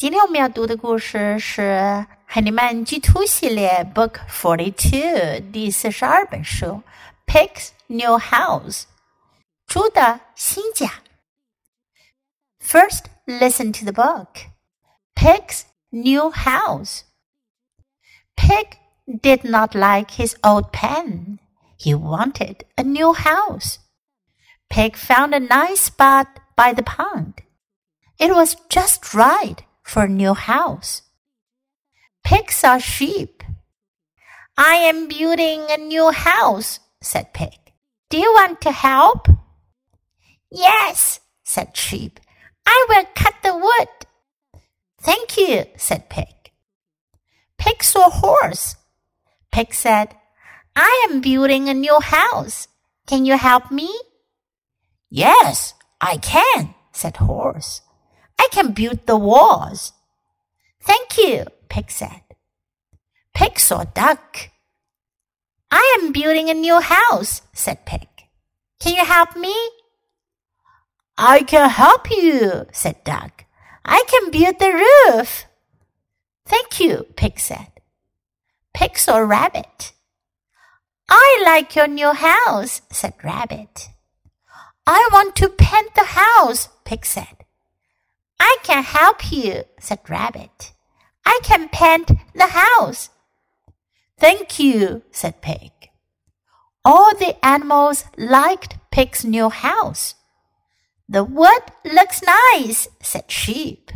今天我们要读的故事是《海尼曼居图》系列 Book Forty Two 第四十二本书《Pig's New House》猪的新家。First, listen to the book. Pig's New House. Pig did not like his old pen. He wanted a new house. Pig found a nice spot by the pond. It was just right for a new house. Pig saw sheep. I am building a new house, said Pig. Do you want to help? Yes, said Sheep. I will cut the wood. Thank you, said Pig. Pig saw horse. Pig said, I am building a new house. Can you help me? Yes, I can, said Horse. I can build the walls. Thank you, Pig said. Pig saw Duck. I am building a new house, said Pig. Can you help me? I can help you, said Duck. I can build the roof. Thank you, Pig said. Pig saw Rabbit. I like your new house, said Rabbit. I want to paint the house, Pig said. I can help you, said Rabbit. I can paint the house. Thank you, said Pig. All the animals liked Pig's new house. The wood looks nice, said Sheep.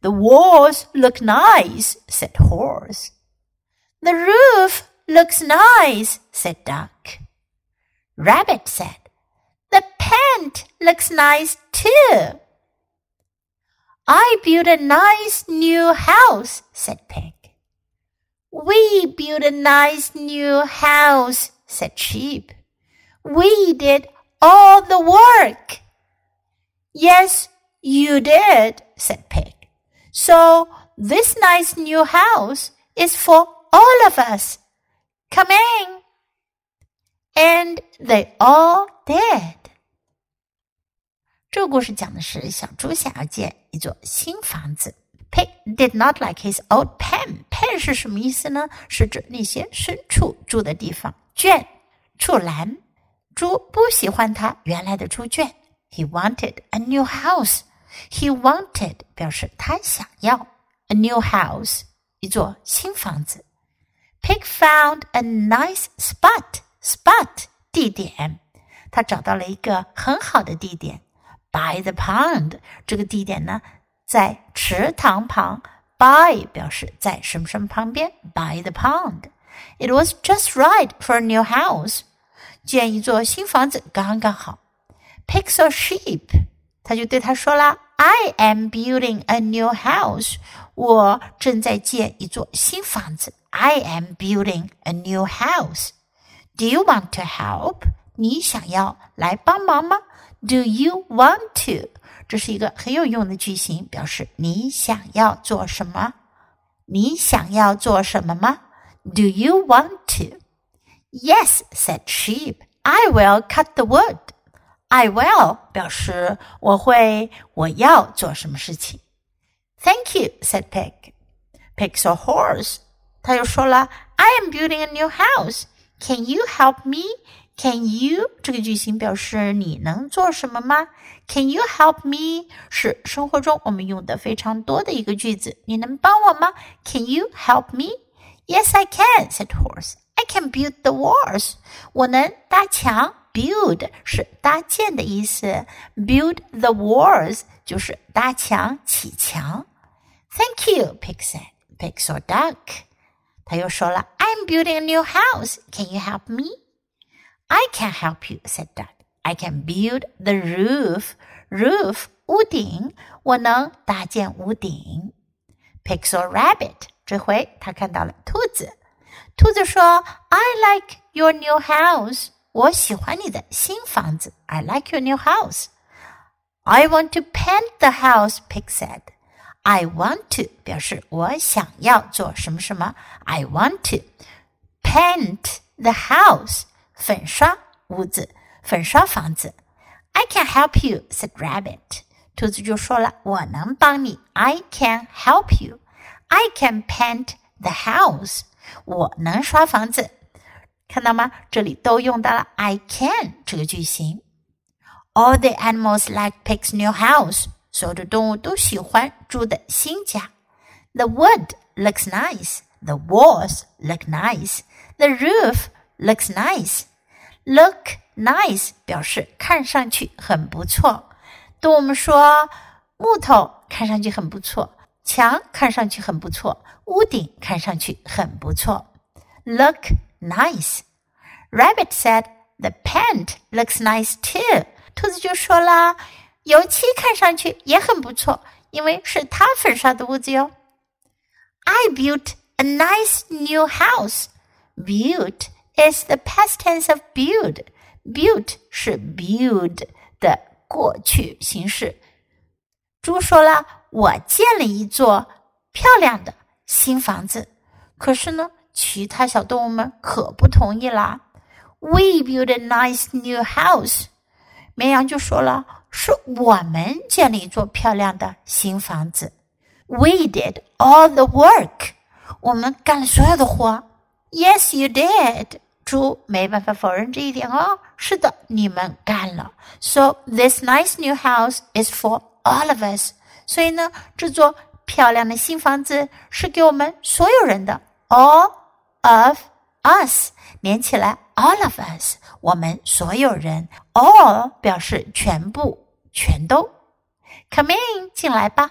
The walls look nice, said Horse. The roof looks nice, said Duck. Rabbit said, The paint looks nice too. I built a nice new house, said Pig. We built a nice new house, said Sheep. We did all the work. Yes, you did, said Pig. So this nice new house is for all of us. Come in. And they all did. 这个故事讲的是小猪想要建一座新房子。Pig did not like his old pen. Pen 是什么意思呢？是指那些牲畜住的地方，圈、畜栏。猪不喜欢他原来的猪圈。He wanted a new house. He wanted 表示他想要 a new house 一座新房子。Pig found a nice spot. Spot 地点，他找到了一个很好的地点。By the pond 这个地点呢，在池塘旁。By 表示在什么什么旁边。By the pond. It was just right for a new house. 建一座新房子刚刚好。Picks a sheep. 他就对他说了：“I am building a new house. 我正在建一座新房子。I am building a new house. Do you want to help? 你想要来帮忙吗 ？Do you want to？这是一个很有用的句型，表示你想要做什么？你想要做什么吗？Do you want to? Yes, said sheep. I will cut the wood. I will 表示我会，我要做什么事情。Thank you, said pig. Pig saw horse. 他又说了，I am building a new house. Can you help me? Can you 这个句型表示你能做什么吗？Can you help me 是生活中我们用的非常多的一个句子。你能帮我吗？Can you help me? Yes, I can," said Horse. "I can build the walls." 我能搭墙。Build 是搭建的意思，Build the walls 就是搭墙、起墙。Thank you, Pig said. Pig saw duck. 他又说了，I'm building a new house. Can you help me? I can help you, said Duck. I can build the roof. Roof, 屋顶，我能搭建屋顶。Pixel Rabbit，这回他看到了兔子。兔子说：“I like your new house。”我喜欢你的新房子。I like your new house. I want to paint the house. Pig said. I want to 表示我想要做什么什么。I want to paint the house. 粉刷屋子，粉刷房子。I can help you," said Rabbit. 兔子就说了：“我能帮你，I can help you. I can paint the house. 我能刷房子。”看到吗？这里都用到了 I can 这个句型。All the animals like Pig's new house. 所有的动物都喜欢猪的新家。The wood looks nice. The walls look nice. The roof looks nice. Look nice 表示看上去很不错。对我们说木头看上去很不错，墙看上去很不错，屋顶看上去很不错。Look nice. Rabbit said the paint looks nice too. 兔子就说了，油漆看上去也很不错，因为是他粉刷的屋子哟。I built a nice new house. Built is the past tense of build. Built 是 build 的过去形式。猪说了：“我建了一座漂亮的新房子。”可是呢，其他小动物们可不同意啦。We built a nice new house. 绵羊就说了：“是我们建了一座漂亮的新房子。” We did all the work. 我们干了所有的活。Yes, you did. 猪没办法否认这一点哦。是的，你们干了。So this nice new house is for all of us. 所以呢，这座漂亮的新房子是给我们所有人的。All of us 连起来，all of us，我们所有人。All 表示全部、全都。Come in，进来吧。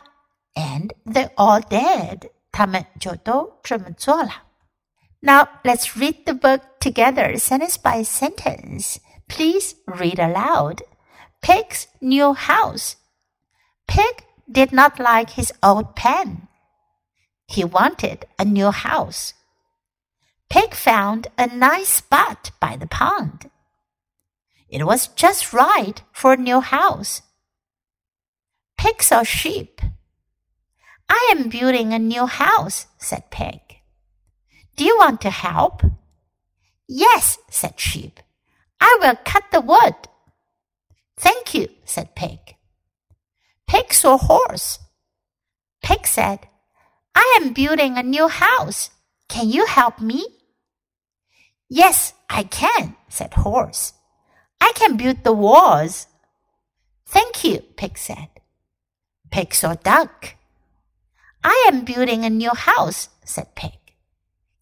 And they all did，他们就都这么做了。Now let's read the book together, sentence by sentence. Please read aloud. Pig's new house. Pig did not like his old pen. He wanted a new house. Pig found a nice spot by the pond. It was just right for a new house. Pig saw sheep. I am building a new house, said Pig. Do you want to help? Yes, said Sheep. I will cut the wood. Thank you, said Pig. Pig saw horse. Pig said, I am building a new house. Can you help me? Yes, I can, said Horse. I can build the walls. Thank you, Pig said. Pig saw Duck. I am building a new house, said Pig.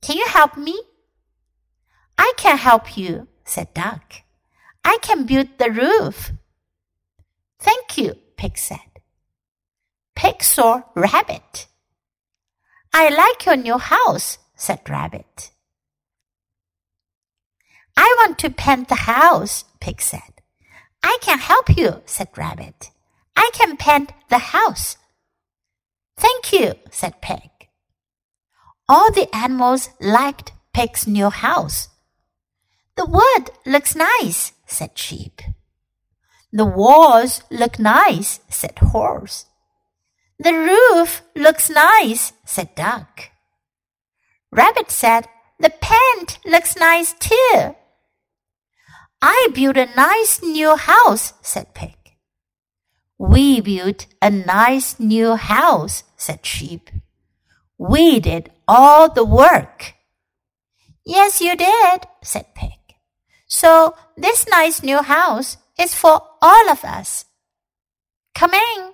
Can you help me? I can help you, said Duck. I can build the roof. Thank you, Pig said. Pig saw Rabbit. I like your new house, said Rabbit. I want to paint the house, Pig said. I can help you, said Rabbit. I can paint the house. Thank you, said Pig. All the animals liked Pig's new house. The wood looks nice, said Sheep. The walls look nice, said Horse. The roof looks nice, said Duck. Rabbit said, The paint looks nice too. I built a nice new house, said Pig. We built a nice new house, said Sheep. We did all the work. Yes, you did, said Pig. So this nice new house is for all of us. Come in.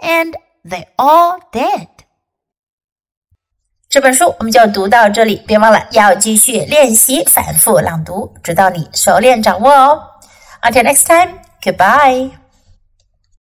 And they all did. 这本书我们就读到这里，别忘了要继续练习反复朗读，直到你熟练掌握哦。Until next time, goodbye.